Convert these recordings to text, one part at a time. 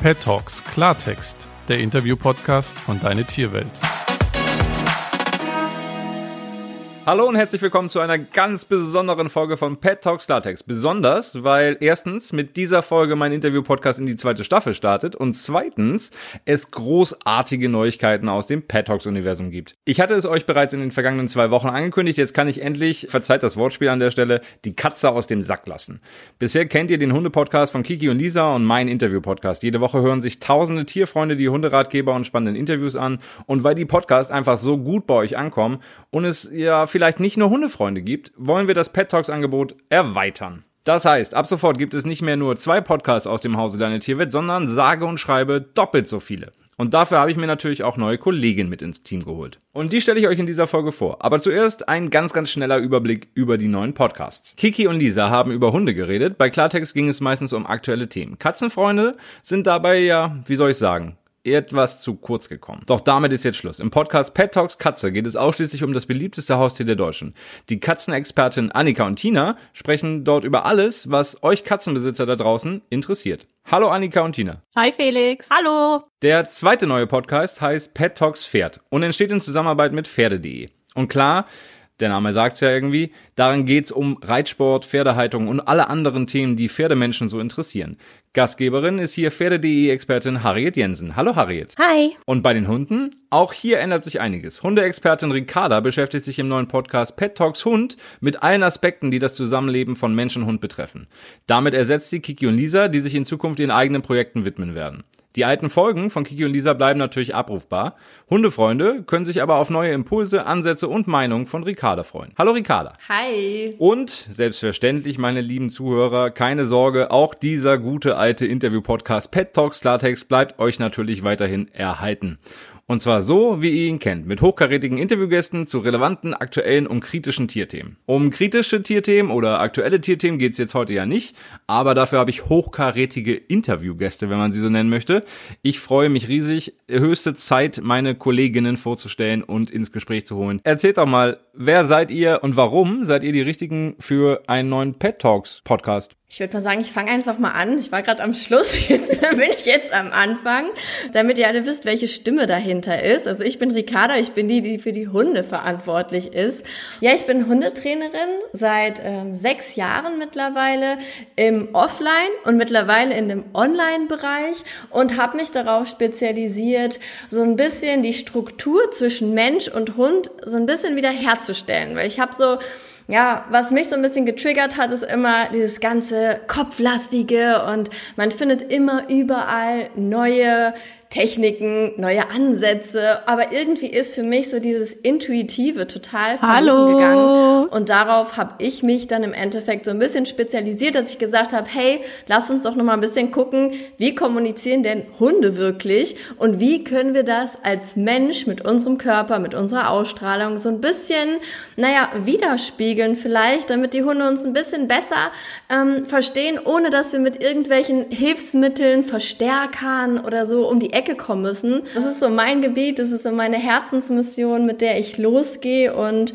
Pet Talks Klartext, der Interview-Podcast von Deine Tierwelt. Hallo und herzlich willkommen zu einer ganz besonderen Folge von Pet Talks Latex. Besonders, weil erstens mit dieser Folge mein Interview-Podcast in die zweite Staffel startet und zweitens es großartige Neuigkeiten aus dem Pet Talks-Universum gibt. Ich hatte es euch bereits in den vergangenen zwei Wochen angekündigt, jetzt kann ich endlich, verzeiht das Wortspiel an der Stelle, die Katze aus dem Sack lassen. Bisher kennt ihr den Hunde-Podcast von Kiki und Lisa und mein Interview-Podcast. Jede Woche hören sich tausende Tierfreunde die Hunderatgeber und spannenden Interviews an und weil die Podcasts einfach so gut bei euch ankommen und es ja vielleicht nicht nur Hundefreunde gibt, wollen wir das Pet Talks Angebot erweitern. Das heißt, ab sofort gibt es nicht mehr nur zwei Podcasts aus dem Hause Deine Tierwelt, sondern sage und schreibe doppelt so viele. Und dafür habe ich mir natürlich auch neue Kolleginnen mit ins Team geholt. Und die stelle ich euch in dieser Folge vor. Aber zuerst ein ganz, ganz schneller Überblick über die neuen Podcasts. Kiki und Lisa haben über Hunde geredet. Bei Klartext ging es meistens um aktuelle Themen. Katzenfreunde sind dabei ja, wie soll ich sagen, etwas zu kurz gekommen. Doch damit ist jetzt Schluss. Im Podcast Pet Talks Katze geht es ausschließlich um das beliebteste Haustier der Deutschen. Die Katzenexpertin Annika und Tina sprechen dort über alles, was euch Katzenbesitzer da draußen interessiert. Hallo Annika und Tina. Hi Felix. Hallo. Der zweite neue Podcast heißt Pet Talks Pferd und entsteht in Zusammenarbeit mit Pferde.de. Und klar, der Name sagt's ja irgendwie. Darin geht's um Reitsport, Pferdehaltung und alle anderen Themen, die Pferdemenschen so interessieren. Gastgeberin ist hier Pferde.de-Expertin Harriet Jensen. Hallo Harriet. Hi. Und bei den Hunden? Auch hier ändert sich einiges. Hundeexpertin Ricarda beschäftigt sich im neuen Podcast Pet Talks Hund mit allen Aspekten, die das Zusammenleben von Mensch und Hund betreffen. Damit ersetzt sie Kiki und Lisa, die sich in Zukunft ihren eigenen Projekten widmen werden. Die alten Folgen von Kiki und Lisa bleiben natürlich abrufbar. Hundefreunde können sich aber auf neue Impulse, Ansätze und Meinungen von Ricarda freuen. Hallo Ricarda. Hi. Und selbstverständlich, meine lieben Zuhörer, keine Sorge, auch dieser gute alte Interview-Podcast Pet Talks Klartext bleibt euch natürlich weiterhin erhalten. Und zwar so, wie ihr ihn kennt, mit hochkarätigen Interviewgästen zu relevanten, aktuellen und kritischen Tierthemen. Um kritische Tierthemen oder aktuelle Tierthemen geht's jetzt heute ja nicht, aber dafür habe ich hochkarätige Interviewgäste, wenn man sie so nennen möchte. Ich freue mich riesig. Höchste Zeit, meine Kolleginnen vorzustellen und ins Gespräch zu holen. Erzählt doch mal, wer seid ihr und warum seid ihr die Richtigen für einen neuen Pet Talks Podcast? Ich würde mal sagen, ich fange einfach mal an. Ich war gerade am Schluss, jetzt bin ich jetzt am Anfang, damit ihr alle wisst, welche Stimme dahinter ist. Also ich bin Ricarda, ich bin die, die für die Hunde verantwortlich ist. Ja, ich bin Hundetrainerin seit ähm, sechs Jahren mittlerweile im Offline und mittlerweile in dem Online-Bereich und habe mich darauf spezialisiert, so ein bisschen die Struktur zwischen Mensch und Hund so ein bisschen wieder herzustellen. Weil ich habe so ja, was mich so ein bisschen getriggert hat, ist immer dieses ganze Kopflastige und man findet immer überall neue Techniken, neue Ansätze, aber irgendwie ist für mich so dieses Intuitive total verloren gegangen. Und darauf habe ich mich dann im Endeffekt so ein bisschen spezialisiert, dass ich gesagt habe, hey, lass uns doch noch mal ein bisschen gucken, wie kommunizieren denn Hunde wirklich und wie können wir das als Mensch mit unserem Körper, mit unserer Ausstrahlung so ein bisschen, naja, widerspiegeln vielleicht, damit die Hunde uns ein bisschen besser ähm, verstehen, ohne dass wir mit irgendwelchen Hilfsmitteln, Verstärkern oder so um die Ecke kommen müssen. Das ist so mein Gebiet, das ist so meine Herzensmission, mit der ich losgehe und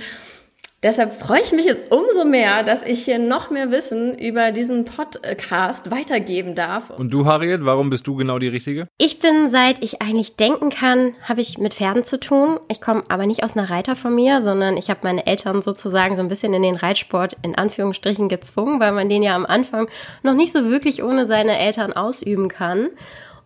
Deshalb freue ich mich jetzt umso mehr, dass ich hier noch mehr Wissen über diesen Podcast weitergeben darf. Und du, Harriet, warum bist du genau die Richtige? Ich bin, seit ich eigentlich denken kann, habe ich mit Pferden zu tun. Ich komme aber nicht aus einer Reiterfamilie, sondern ich habe meine Eltern sozusagen so ein bisschen in den Reitsport in Anführungsstrichen gezwungen, weil man den ja am Anfang noch nicht so wirklich ohne seine Eltern ausüben kann.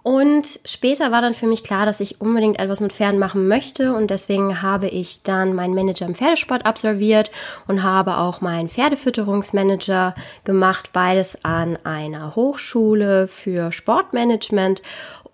Und später war dann für mich klar, dass ich unbedingt etwas mit Pferden machen möchte. Und deswegen habe ich dann meinen Manager im Pferdesport absolviert und habe auch meinen Pferdefütterungsmanager gemacht, beides an einer Hochschule für Sportmanagement.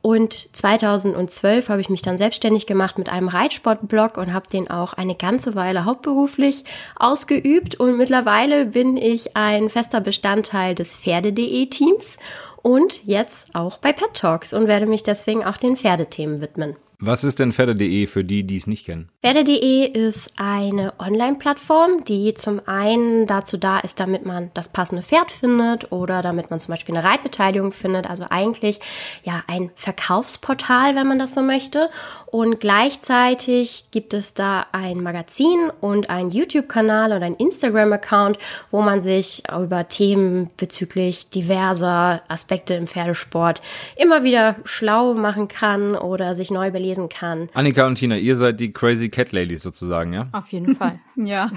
Und 2012 habe ich mich dann selbstständig gemacht mit einem Reitsportblog und habe den auch eine ganze Weile hauptberuflich ausgeübt. Und mittlerweile bin ich ein fester Bestandteil des Pferde.de Teams und jetzt auch bei Pet Talks und werde mich deswegen auch den Pferdethemen widmen. Was ist denn Pferde.de für die, die es nicht kennen? Pferde.de ist eine Online-Plattform, die zum einen dazu da ist, damit man das passende Pferd findet oder damit man zum Beispiel eine Reitbeteiligung findet. Also eigentlich ja ein Verkaufsportal, wenn man das so möchte. Und gleichzeitig gibt es da ein Magazin und einen YouTube-Kanal und einen Instagram-Account, wo man sich über Themen bezüglich diverser Aspekte im Pferdesport immer wieder schlau machen kann oder sich neu belesen kann. Annika und Tina, ihr seid die Crazy Cat Ladies sozusagen, ja? Auf jeden Fall. ja.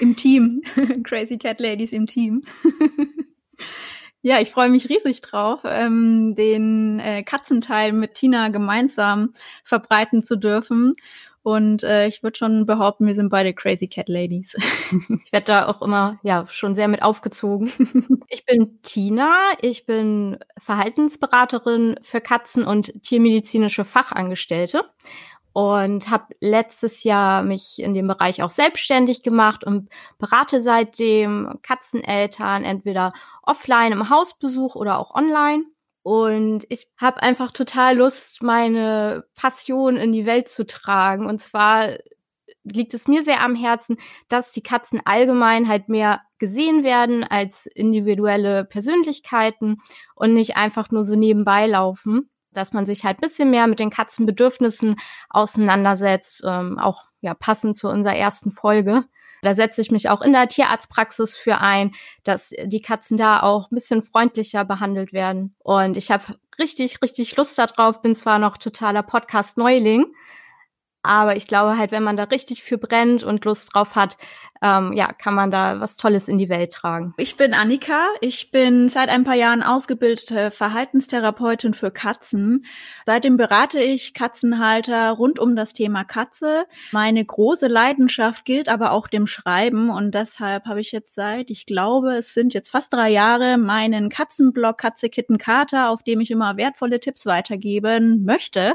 Im Team. Crazy Cat Ladies im Team. Ja, ich freue mich riesig drauf, ähm, den äh, Katzenteil mit Tina gemeinsam verbreiten zu dürfen. Und äh, ich würde schon behaupten, wir sind beide Crazy Cat Ladies. ich werde da auch immer ja schon sehr mit aufgezogen. ich bin Tina, ich bin Verhaltensberaterin für Katzen und tiermedizinische Fachangestellte und habe letztes Jahr mich in dem Bereich auch selbstständig gemacht und berate seitdem Katzeneltern entweder offline im Hausbesuch oder auch online. Und ich habe einfach total Lust, meine Passion in die Welt zu tragen. Und zwar liegt es mir sehr am Herzen, dass die Katzen allgemein halt mehr gesehen werden als individuelle Persönlichkeiten und nicht einfach nur so nebenbei laufen dass man sich halt bisschen mehr mit den Katzenbedürfnissen auseinandersetzt, ähm, auch ja passend zu unserer ersten Folge. Da setze ich mich auch in der Tierarztpraxis für ein, dass die Katzen da auch ein bisschen freundlicher behandelt werden. Und ich habe richtig, richtig Lust darauf, bin zwar noch totaler Podcast-Neuling, aber ich glaube halt, wenn man da richtig für brennt und Lust drauf hat, ähm, ja, kann man da was Tolles in die Welt tragen. Ich bin Annika. Ich bin seit ein paar Jahren ausgebildete Verhaltenstherapeutin für Katzen. Seitdem berate ich Katzenhalter rund um das Thema Katze. Meine große Leidenschaft gilt aber auch dem Schreiben und deshalb habe ich jetzt seit, ich glaube, es sind jetzt fast drei Jahre, meinen Katzenblog Katze Kitten Kater, auf dem ich immer wertvolle Tipps weitergeben möchte.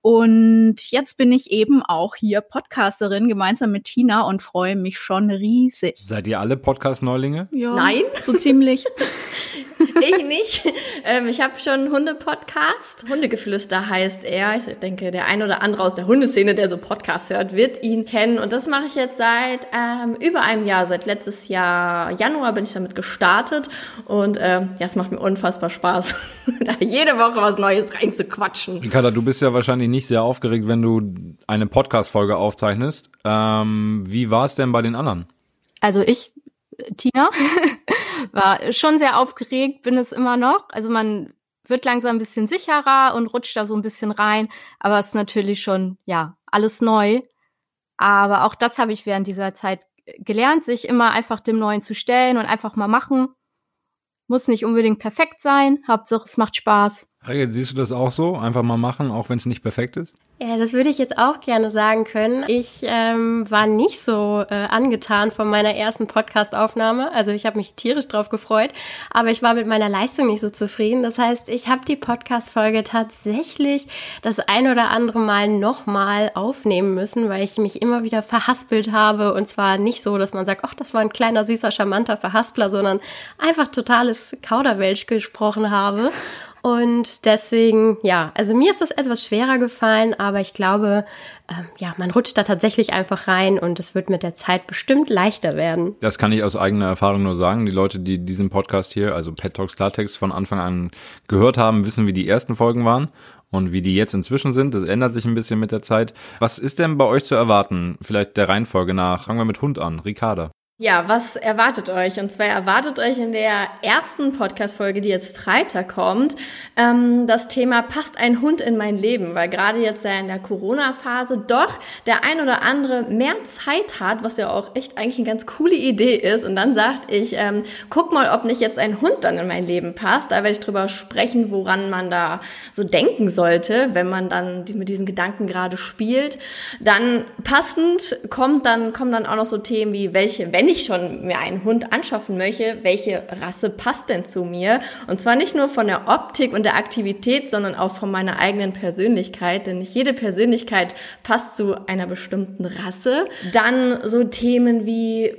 Und jetzt bin ich eben auch hier Podcasterin gemeinsam mit Tina und freue mich schon schon riesig. Seid ihr alle Podcast-Neulinge? Ja, Nein, so ziemlich. ich nicht. Ähm, ich habe schon einen Hunde-Podcast. Hundegeflüster heißt er. Ich denke, der ein oder andere aus der Hundeszene, der so Podcasts hört, wird ihn kennen. Und das mache ich jetzt seit ähm, über einem Jahr. Seit letztes Jahr Januar bin ich damit gestartet. Und ähm, ja, es macht mir unfassbar Spaß, da jede Woche was Neues reinzuquatschen. Ricarda, du bist ja wahrscheinlich nicht sehr aufgeregt, wenn du eine Podcast-Folge aufzeichnest. Ähm, wie war es denn bei den anderen? Also ich, Tina, war schon sehr aufgeregt, bin es immer noch. Also man wird langsam ein bisschen sicherer und rutscht da so ein bisschen rein, aber es ist natürlich schon, ja, alles neu. Aber auch das habe ich während dieser Zeit gelernt, sich immer einfach dem Neuen zu stellen und einfach mal machen. Muss nicht unbedingt perfekt sein, Hauptsache es macht Spaß. Siehst du das auch so? Einfach mal machen, auch wenn es nicht perfekt ist? Ja, das würde ich jetzt auch gerne sagen können. Ich ähm, war nicht so äh, angetan von meiner ersten Podcast-Aufnahme. Also ich habe mich tierisch drauf gefreut, aber ich war mit meiner Leistung nicht so zufrieden. Das heißt, ich habe die Podcast-Folge tatsächlich das ein oder andere Mal nochmal aufnehmen müssen, weil ich mich immer wieder verhaspelt habe. Und zwar nicht so, dass man sagt, ach, das war ein kleiner, süßer, charmanter Verhaspler, sondern einfach totales Kauderwelsch gesprochen habe. Und deswegen, ja, also mir ist das etwas schwerer gefallen, aber ich glaube, ähm, ja, man rutscht da tatsächlich einfach rein und es wird mit der Zeit bestimmt leichter werden. Das kann ich aus eigener Erfahrung nur sagen. Die Leute, die diesen Podcast hier, also Pet Talks Klartext, von Anfang an gehört haben, wissen, wie die ersten Folgen waren und wie die jetzt inzwischen sind. Das ändert sich ein bisschen mit der Zeit. Was ist denn bei euch zu erwarten? Vielleicht der Reihenfolge nach. Fangen wir mit Hund an. Ricarda. Ja, was erwartet euch? Und zwar erwartet euch in der ersten Podcast-Folge, die jetzt Freitag kommt, ähm, das Thema passt ein Hund in mein Leben, weil gerade jetzt ja in der Corona-Phase doch der ein oder andere mehr Zeit hat, was ja auch echt eigentlich eine ganz coole Idee ist. Und dann sagt ich, ähm, guck mal, ob nicht jetzt ein Hund dann in mein Leben passt. Da werde ich drüber sprechen, woran man da so denken sollte, wenn man dann mit diesen Gedanken gerade spielt. Dann passend kommt dann, kommen dann auch noch so Themen wie welche, wenn ich schon mir einen Hund anschaffen möchte, welche Rasse passt denn zu mir? Und zwar nicht nur von der Optik und der Aktivität, sondern auch von meiner eigenen Persönlichkeit, denn nicht jede Persönlichkeit passt zu einer bestimmten Rasse. Dann so Themen wie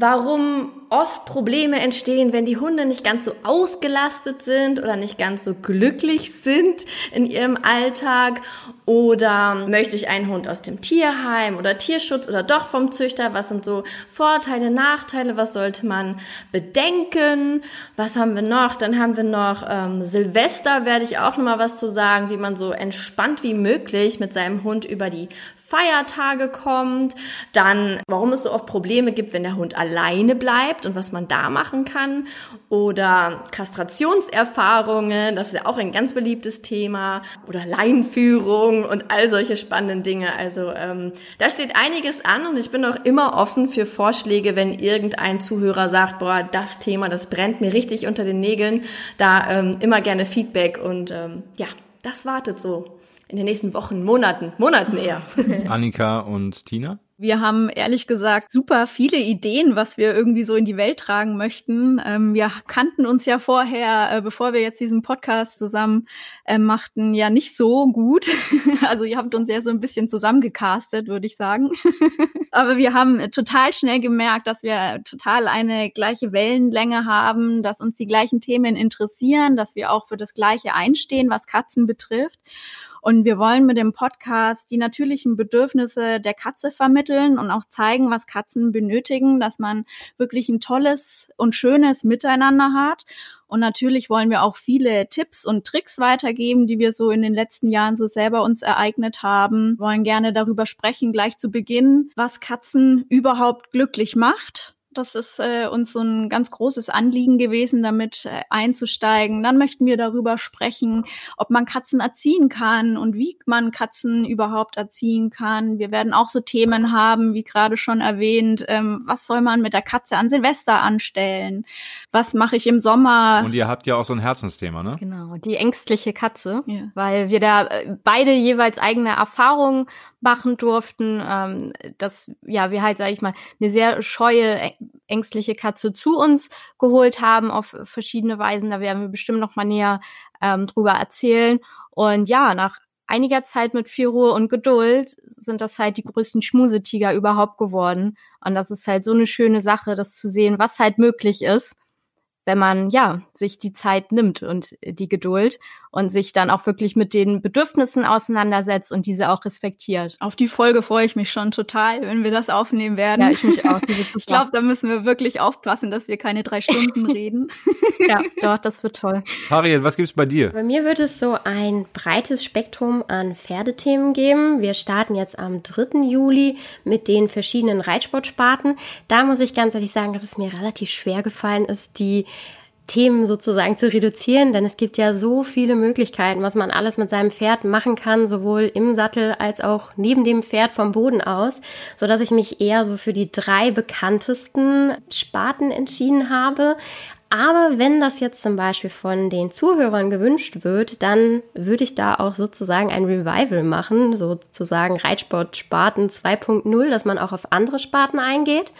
warum oft Probleme entstehen, wenn die Hunde nicht ganz so ausgelastet sind oder nicht ganz so glücklich sind in ihrem Alltag oder möchte ich einen Hund aus dem Tierheim oder Tierschutz oder doch vom Züchter? Was sind so Vorteile, Nachteile? Was sollte man bedenken? Was haben wir noch? Dann haben wir noch ähm, Silvester, werde ich auch nochmal was zu sagen, wie man so entspannt wie möglich mit seinem Hund über die Feiertage kommt. Dann, warum es so oft Probleme gibt, wenn der Hund alleine bleibt und was man da machen kann. Oder Kastrationserfahrungen, das ist ja auch ein ganz beliebtes Thema. Oder Leinführung und all solche spannenden Dinge. Also ähm, da steht einiges an und ich bin auch immer offen für Vorschläge, wenn irgendein Zuhörer sagt, boah, das Thema, das brennt mir richtig unter den Nägeln. Da ähm, immer gerne Feedback und ähm, ja, das wartet so in den nächsten Wochen, Monaten, Monaten eher. Annika und Tina? Wir haben ehrlich gesagt super viele Ideen, was wir irgendwie so in die Welt tragen möchten. Ähm, wir kannten uns ja vorher, äh, bevor wir jetzt diesen Podcast zusammen äh, machten, ja nicht so gut. also ihr habt uns ja so ein bisschen zusammengecastet, würde ich sagen. Aber wir haben total schnell gemerkt, dass wir total eine gleiche Wellenlänge haben, dass uns die gleichen Themen interessieren, dass wir auch für das Gleiche einstehen, was Katzen betrifft. Und wir wollen mit dem Podcast die natürlichen Bedürfnisse der Katze vermitteln und auch zeigen, was Katzen benötigen, dass man wirklich ein tolles und schönes Miteinander hat. Und natürlich wollen wir auch viele Tipps und Tricks weitergeben, die wir so in den letzten Jahren so selber uns ereignet haben. Wir wollen gerne darüber sprechen, gleich zu Beginn, was Katzen überhaupt glücklich macht das ist äh, uns so ein ganz großes Anliegen gewesen, damit äh, einzusteigen. Dann möchten wir darüber sprechen, ob man Katzen erziehen kann und wie man Katzen überhaupt erziehen kann. Wir werden auch so Themen haben, wie gerade schon erwähnt, ähm, was soll man mit der Katze an Silvester anstellen? Was mache ich im Sommer? Und ihr habt ja auch so ein Herzensthema, ne? Genau, die ängstliche Katze, ja. weil wir da äh, beide jeweils eigene Erfahrungen machen durften, ähm, dass ja wir halt, sage ich mal, eine sehr scheue, ängstliche Katze zu uns geholt haben auf verschiedene Weisen. Da werden wir bestimmt noch mal näher ähm, drüber erzählen. Und ja, nach einiger Zeit mit viel Ruhe und Geduld sind das halt die größten Schmusetiger überhaupt geworden. Und das ist halt so eine schöne Sache, das zu sehen, was halt möglich ist wenn man ja sich die Zeit nimmt und die Geduld und sich dann auch wirklich mit den Bedürfnissen auseinandersetzt und diese auch respektiert. Auf die Folge freue ich mich schon total, wenn wir das aufnehmen werden. Ja, ich mich auch. ich glaube, da müssen wir wirklich aufpassen, dass wir keine drei Stunden reden. ja, doch, das wird toll. Harriet, was gibt's bei dir? Bei mir wird es so ein breites Spektrum an Pferdethemen geben. Wir starten jetzt am 3. Juli mit den verschiedenen Reitsportsparten. Da muss ich ganz ehrlich sagen, dass es mir relativ schwer gefallen ist, die Themen sozusagen zu reduzieren, denn es gibt ja so viele Möglichkeiten, was man alles mit seinem Pferd machen kann, sowohl im Sattel als auch neben dem Pferd vom Boden aus, so dass ich mich eher so für die drei bekanntesten Sparten entschieden habe. Aber wenn das jetzt zum Beispiel von den Zuhörern gewünscht wird, dann würde ich da auch sozusagen ein Revival machen, sozusagen Reitsport Sparten 2.0, dass man auch auf andere Sparten eingeht.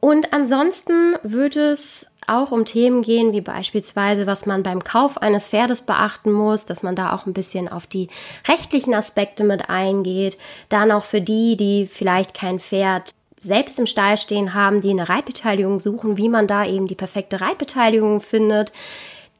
Und ansonsten würde es auch um Themen gehen, wie beispielsweise, was man beim Kauf eines Pferdes beachten muss, dass man da auch ein bisschen auf die rechtlichen Aspekte mit eingeht. Dann auch für die, die vielleicht kein Pferd selbst im Stall stehen haben, die eine Reitbeteiligung suchen, wie man da eben die perfekte Reitbeteiligung findet.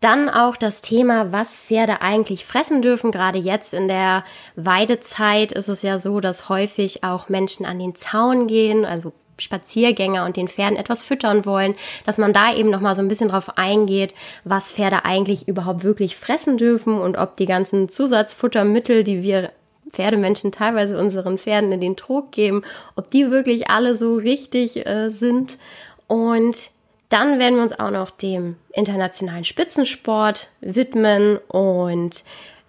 Dann auch das Thema, was Pferde eigentlich fressen dürfen. Gerade jetzt in der Weidezeit ist es ja so, dass häufig auch Menschen an den Zaun gehen, also Spaziergänger und den Pferden etwas füttern wollen, dass man da eben noch mal so ein bisschen drauf eingeht, was Pferde eigentlich überhaupt wirklich fressen dürfen und ob die ganzen Zusatzfuttermittel, die wir Pferdemenschen teilweise unseren Pferden in den Trog geben, ob die wirklich alle so richtig äh, sind. Und dann werden wir uns auch noch dem internationalen Spitzensport widmen und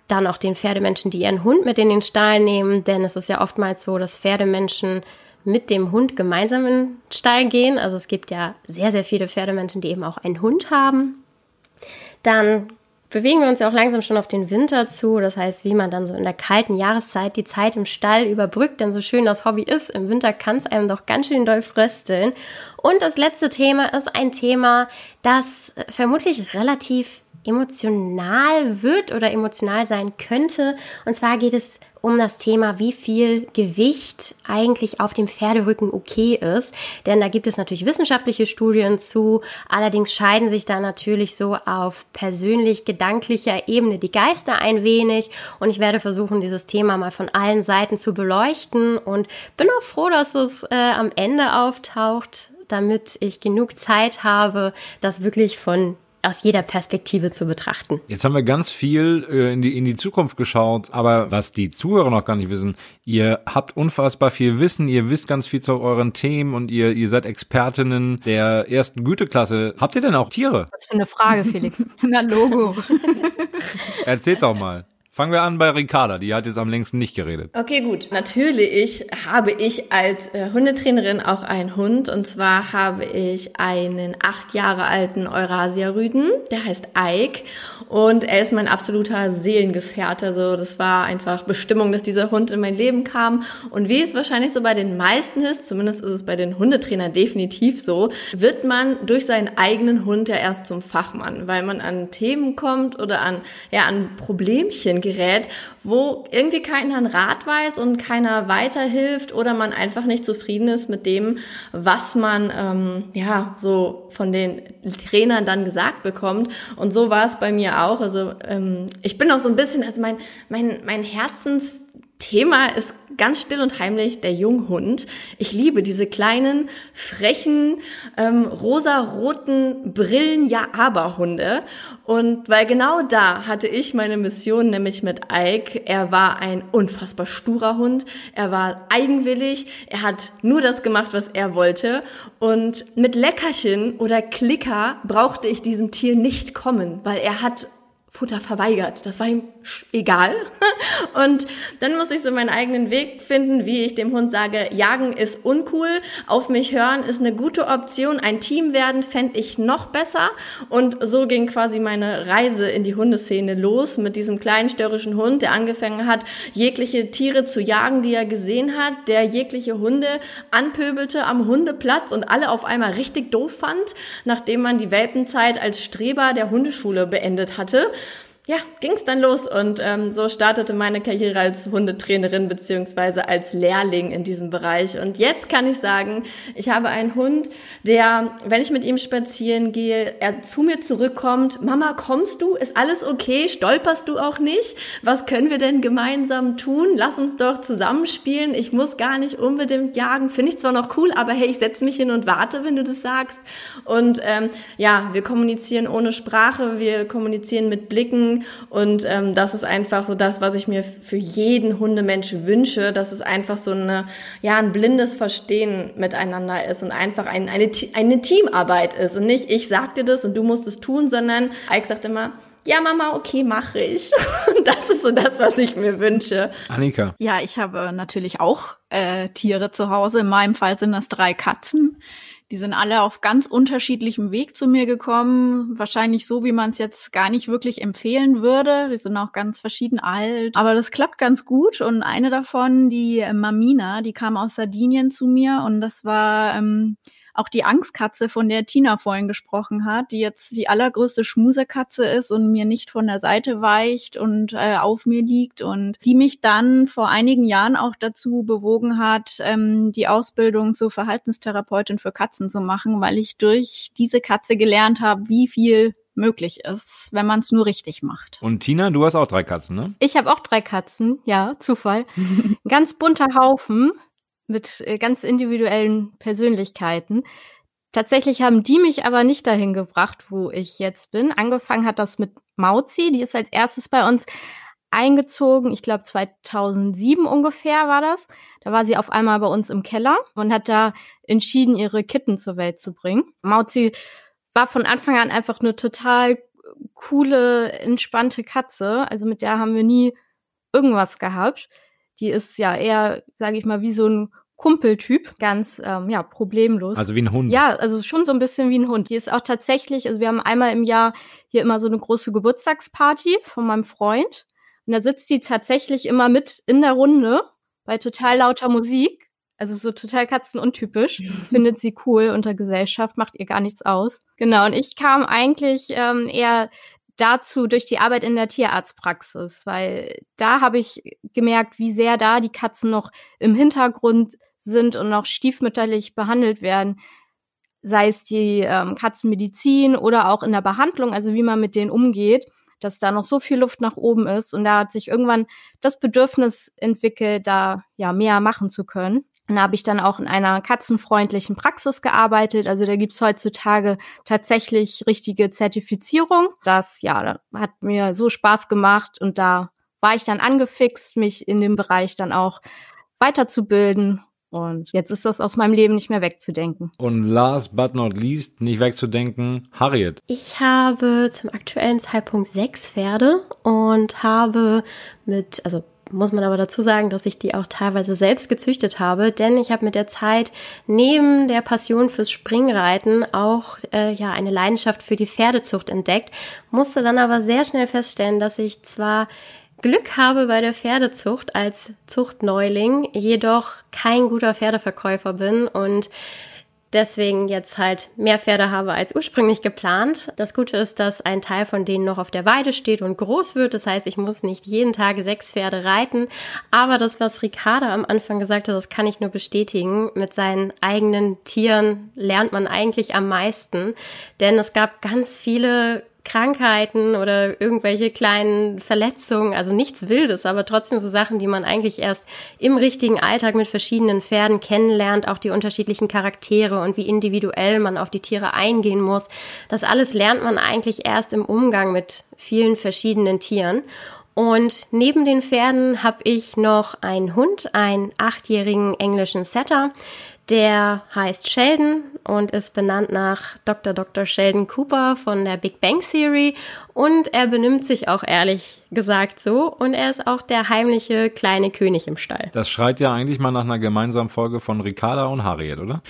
dann auch den Pferdemenschen, die ihren Hund mit in den Stall nehmen, denn es ist ja oftmals so, dass Pferdemenschen mit dem Hund gemeinsam in den Stall gehen. Also es gibt ja sehr, sehr viele Pferdemenschen, die eben auch einen Hund haben. Dann bewegen wir uns ja auch langsam schon auf den Winter zu. Das heißt, wie man dann so in der kalten Jahreszeit die Zeit im Stall überbrückt. Denn so schön das Hobby ist, im Winter kann es einem doch ganz schön doll frösteln. Und das letzte Thema ist ein Thema, das vermutlich relativ emotional wird oder emotional sein könnte. Und zwar geht es um das Thema, wie viel Gewicht eigentlich auf dem Pferderücken okay ist. Denn da gibt es natürlich wissenschaftliche Studien zu. Allerdings scheiden sich da natürlich so auf persönlich gedanklicher Ebene die Geister ein wenig. Und ich werde versuchen, dieses Thema mal von allen Seiten zu beleuchten und bin auch froh, dass es äh, am Ende auftaucht, damit ich genug Zeit habe, das wirklich von aus jeder Perspektive zu betrachten. Jetzt haben wir ganz viel äh, in, die, in die Zukunft geschaut, aber was die Zuhörer noch gar nicht wissen, ihr habt unfassbar viel Wissen, ihr wisst ganz viel zu euren Themen und ihr, ihr seid Expertinnen der ersten Güteklasse. Habt ihr denn auch Tiere? Was für eine Frage, Felix. Na, Logo. Erzählt doch mal. Fangen wir an bei Ricarda, die hat jetzt am längsten nicht geredet. Okay, gut. Natürlich habe ich als äh, Hundetrainerin auch einen Hund. Und zwar habe ich einen acht Jahre alten Eurasia-Rüden, der heißt Ike. Und er ist mein absoluter Seelengefährte. Also das war einfach Bestimmung, dass dieser Hund in mein Leben kam. Und wie es wahrscheinlich so bei den meisten ist, zumindest ist es bei den Hundetrainern definitiv so, wird man durch seinen eigenen Hund ja erst zum Fachmann, weil man an Themen kommt oder an, ja, an Problemchen gerät, wo irgendwie keiner einen Rat weiß und keiner weiterhilft oder man einfach nicht zufrieden ist mit dem, was man ähm, ja so von den Trainern dann gesagt bekommt. Und so war es bei mir auch. Also ähm, ich bin auch so ein bisschen, also mein mein mein Herzens Thema ist ganz still und heimlich der Junghund. Ich liebe diese kleinen, frechen, ähm, rosaroten Brillen, ja aber Hunde. Und weil genau da hatte ich meine Mission, nämlich mit Ike. Er war ein unfassbar sturer Hund. Er war eigenwillig. Er hat nur das gemacht, was er wollte. Und mit Leckerchen oder Klicker brauchte ich diesem Tier nicht kommen, weil er hat Futter verweigert. Das war ihm egal. Und dann muss ich so meinen eigenen Weg finden, wie ich dem Hund sage, jagen ist uncool, auf mich hören ist eine gute Option, ein Team werden fände ich noch besser. Und so ging quasi meine Reise in die Hundeszene los mit diesem kleinen störrischen Hund, der angefangen hat, jegliche Tiere zu jagen, die er gesehen hat, der jegliche Hunde anpöbelte am Hundeplatz und alle auf einmal richtig doof fand, nachdem man die Welpenzeit als Streber der Hundeschule beendet hatte ja, ging es dann los und ähm, so startete meine Karriere als Hundetrainerin beziehungsweise als Lehrling in diesem Bereich. Und jetzt kann ich sagen, ich habe einen Hund, der, wenn ich mit ihm spazieren gehe, er zu mir zurückkommt, Mama, kommst du? Ist alles okay? Stolperst du auch nicht? Was können wir denn gemeinsam tun? Lass uns doch zusammenspielen. Ich muss gar nicht unbedingt jagen. Finde ich zwar noch cool, aber hey, ich setze mich hin und warte, wenn du das sagst. Und ähm, ja, wir kommunizieren ohne Sprache, wir kommunizieren mit Blicken und ähm, das ist einfach so das, was ich mir für jeden Hundemensch wünsche, dass es einfach so eine, ja, ein blindes Verstehen miteinander ist und einfach ein, eine, eine Teamarbeit ist und nicht ich sag dir das und du musst es tun, sondern Ike sagt immer, ja, Mama, okay, mache ich. das ist so das, was ich mir wünsche. Annika. Ja, ich habe natürlich auch äh, Tiere zu Hause. In meinem Fall sind das drei Katzen. Die sind alle auf ganz unterschiedlichem Weg zu mir gekommen. Wahrscheinlich so, wie man es jetzt gar nicht wirklich empfehlen würde. Die sind auch ganz verschieden alt. Aber das klappt ganz gut. Und eine davon, die Mamina, die kam aus Sardinien zu mir. Und das war ähm, auch die Angstkatze, von der Tina vorhin gesprochen hat, die jetzt die allergrößte Schmusekatze ist und mir nicht von der Seite weicht und äh, auf mir liegt und die mich dann vor einigen Jahren auch dazu bewogen hat, ähm, die Ausbildung zur Verhaltenstherapeutin für Katzen zu machen, weil ich durch diese Katze gelernt habe, wie viel möglich ist, wenn man es nur richtig macht. Und Tina, du hast auch drei Katzen, ne? Ich habe auch drei Katzen, ja, Zufall. Ganz bunter Haufen mit äh, ganz individuellen Persönlichkeiten. Tatsächlich haben die mich aber nicht dahin gebracht, wo ich jetzt bin. Angefangen hat das mit Mauzi, die ist als erstes bei uns eingezogen. Ich glaube 2007 ungefähr war das. Da war sie auf einmal bei uns im Keller und hat da entschieden, ihre Kitten zur Welt zu bringen. Mauzi war von Anfang an einfach eine total coole, entspannte Katze. Also mit der haben wir nie irgendwas gehabt. Die ist ja eher, sage ich mal, wie so ein Kumpeltyp, ganz ähm, ja problemlos. Also wie ein Hund. Ja, also schon so ein bisschen wie ein Hund. Die ist auch tatsächlich, also wir haben einmal im Jahr hier immer so eine große Geburtstagsparty von meinem Freund und da sitzt die tatsächlich immer mit in der Runde bei total lauter Musik. Also so total katzenuntypisch. Findet sie cool unter Gesellschaft, macht ihr gar nichts aus. Genau, und ich kam eigentlich ähm, eher dazu durch die Arbeit in der Tierarztpraxis, weil da habe ich gemerkt, wie sehr da die Katzen noch im Hintergrund sind und noch stiefmütterlich behandelt werden, sei es die ähm, Katzenmedizin oder auch in der Behandlung, also wie man mit denen umgeht, dass da noch so viel Luft nach oben ist und da hat sich irgendwann das Bedürfnis entwickelt, da ja mehr machen zu können. Und da habe ich dann auch in einer katzenfreundlichen Praxis gearbeitet. Also da gibt's heutzutage tatsächlich richtige Zertifizierung. Das ja hat mir so Spaß gemacht und da war ich dann angefixt, mich in dem Bereich dann auch weiterzubilden und jetzt ist das aus meinem Leben nicht mehr wegzudenken. Und last but not least, nicht wegzudenken, Harriet. Ich habe zum aktuellen Zeitpunkt sechs Pferde und habe mit, also muss man aber dazu sagen, dass ich die auch teilweise selbst gezüchtet habe, denn ich habe mit der Zeit neben der Passion fürs Springreiten auch äh, ja eine Leidenschaft für die Pferdezucht entdeckt, musste dann aber sehr schnell feststellen, dass ich zwar Glück habe bei der Pferdezucht als Zuchtneuling, jedoch kein guter Pferdeverkäufer bin und deswegen jetzt halt mehr Pferde habe als ursprünglich geplant. Das Gute ist, dass ein Teil von denen noch auf der Weide steht und groß wird. Das heißt, ich muss nicht jeden Tag sechs Pferde reiten. Aber das, was Ricarda am Anfang gesagt hat, das kann ich nur bestätigen. Mit seinen eigenen Tieren lernt man eigentlich am meisten. Denn es gab ganz viele Krankheiten oder irgendwelche kleinen Verletzungen, also nichts Wildes, aber trotzdem so Sachen, die man eigentlich erst im richtigen Alltag mit verschiedenen Pferden kennenlernt, auch die unterschiedlichen Charaktere und wie individuell man auf die Tiere eingehen muss. Das alles lernt man eigentlich erst im Umgang mit vielen verschiedenen Tieren. Und neben den Pferden habe ich noch einen Hund, einen achtjährigen englischen Setter. Der heißt Sheldon und ist benannt nach Dr. Dr. Sheldon Cooper von der Big Bang Theory und er benimmt sich auch ehrlich gesagt so und er ist auch der heimliche kleine König im Stall. Das schreit ja eigentlich mal nach einer gemeinsamen Folge von Ricarda und Harriet, oder?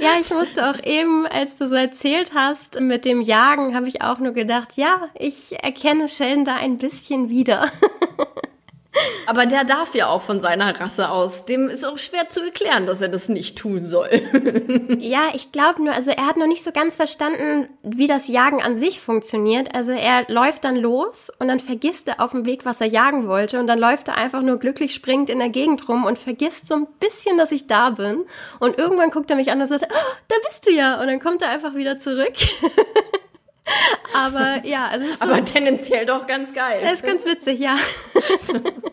ja, ich musste auch eben, als du so erzählt hast mit dem Jagen, habe ich auch nur gedacht, ja, ich erkenne Sheldon da ein bisschen wieder. Aber der darf ja auch von seiner Rasse aus. Dem ist auch schwer zu erklären, dass er das nicht tun soll. ja, ich glaube nur, also er hat noch nicht so ganz verstanden, wie das Jagen an sich funktioniert. Also er läuft dann los und dann vergisst er auf dem Weg, was er jagen wollte. Und dann läuft er einfach nur glücklich springend in der Gegend rum und vergisst so ein bisschen, dass ich da bin. Und irgendwann guckt er mich an und sagt, oh, da bist du ja. Und dann kommt er einfach wieder zurück. Aber ja, also so, Aber tendenziell doch ganz geil. Das ist ganz witzig, ja.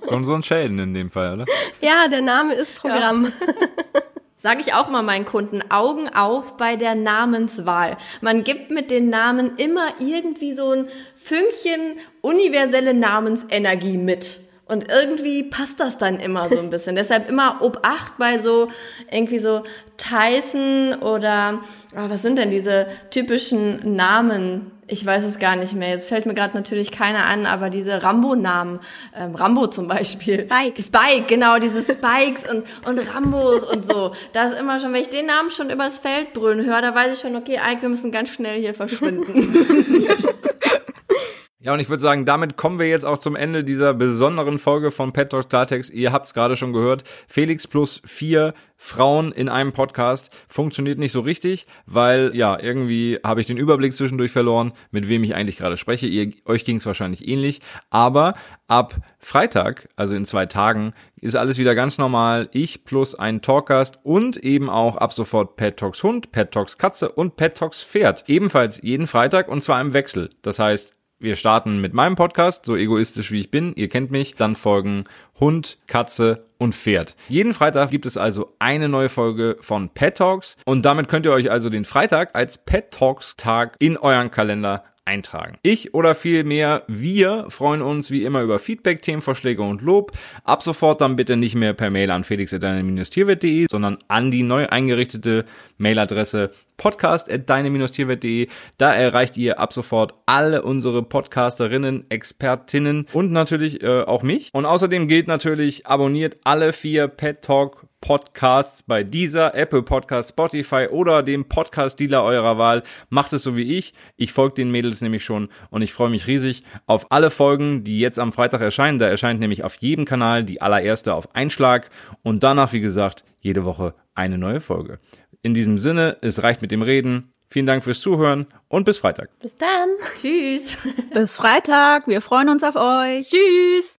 Und so ein Schäden in dem Fall, oder? Ja, der Name ist Programm. Ja. Sage ich auch mal meinen Kunden, Augen auf bei der Namenswahl. Man gibt mit den Namen immer irgendwie so ein Fünkchen universelle Namensenergie mit. Und irgendwie passt das dann immer so ein bisschen. Deshalb immer Obacht bei so irgendwie so Tyson oder oh, was sind denn diese typischen Namen? Ich weiß es gar nicht mehr. Jetzt fällt mir gerade natürlich keiner an, aber diese Rambo-Namen, ähm, Rambo zum Beispiel. Spike. Spike, genau, diese Spikes und, und Rambos und so. Da ist immer schon, wenn ich den Namen schon übers Feld brüllen höre, da weiß ich schon, okay, Ike, wir müssen ganz schnell hier verschwinden. Ja, und ich würde sagen, damit kommen wir jetzt auch zum Ende dieser besonderen Folge von Pet Talk Klartext. Ihr habt es gerade schon gehört. Felix plus vier Frauen in einem Podcast funktioniert nicht so richtig, weil ja, irgendwie habe ich den Überblick zwischendurch verloren, mit wem ich eigentlich gerade spreche. Ihr, euch ging es wahrscheinlich ähnlich. Aber ab Freitag, also in zwei Tagen, ist alles wieder ganz normal. Ich plus ein Talkcast und eben auch ab sofort Pet Talks Hund, Pet Talks Katze und Pet Talks Pferd. Ebenfalls jeden Freitag und zwar im Wechsel. Das heißt, wir starten mit meinem Podcast, so egoistisch wie ich bin. Ihr kennt mich. Dann folgen Hund, Katze und Pferd. Jeden Freitag gibt es also eine neue Folge von Pet Talks. Und damit könnt ihr euch also den Freitag als Pet Talks Tag in euren Kalender eintragen. Ich oder vielmehr wir freuen uns wie immer über Feedback, Themenvorschläge und Lob. Ab sofort dann bitte nicht mehr per Mail an felix.deine-tierwelt.de, sondern an die neu eingerichtete Mailadresse podcast.deine-tierwelt.de. Da erreicht ihr ab sofort alle unsere Podcasterinnen, Expertinnen und natürlich äh, auch mich. Und außerdem gilt natürlich, abonniert alle vier Pet Talk Podcasts bei dieser Apple Podcast, Spotify oder dem Podcast-Dealer eurer Wahl. Macht es so wie ich. Ich folge den Mädels nämlich schon und ich freue mich riesig auf alle Folgen, die jetzt am Freitag erscheinen. Da erscheint nämlich auf jedem Kanal die allererste auf Einschlag und danach, wie gesagt, jede Woche eine neue Folge. In diesem Sinne, es reicht mit dem Reden. Vielen Dank fürs Zuhören und bis Freitag. Bis dann. Tschüss. Bis Freitag. Wir freuen uns auf euch. Tschüss.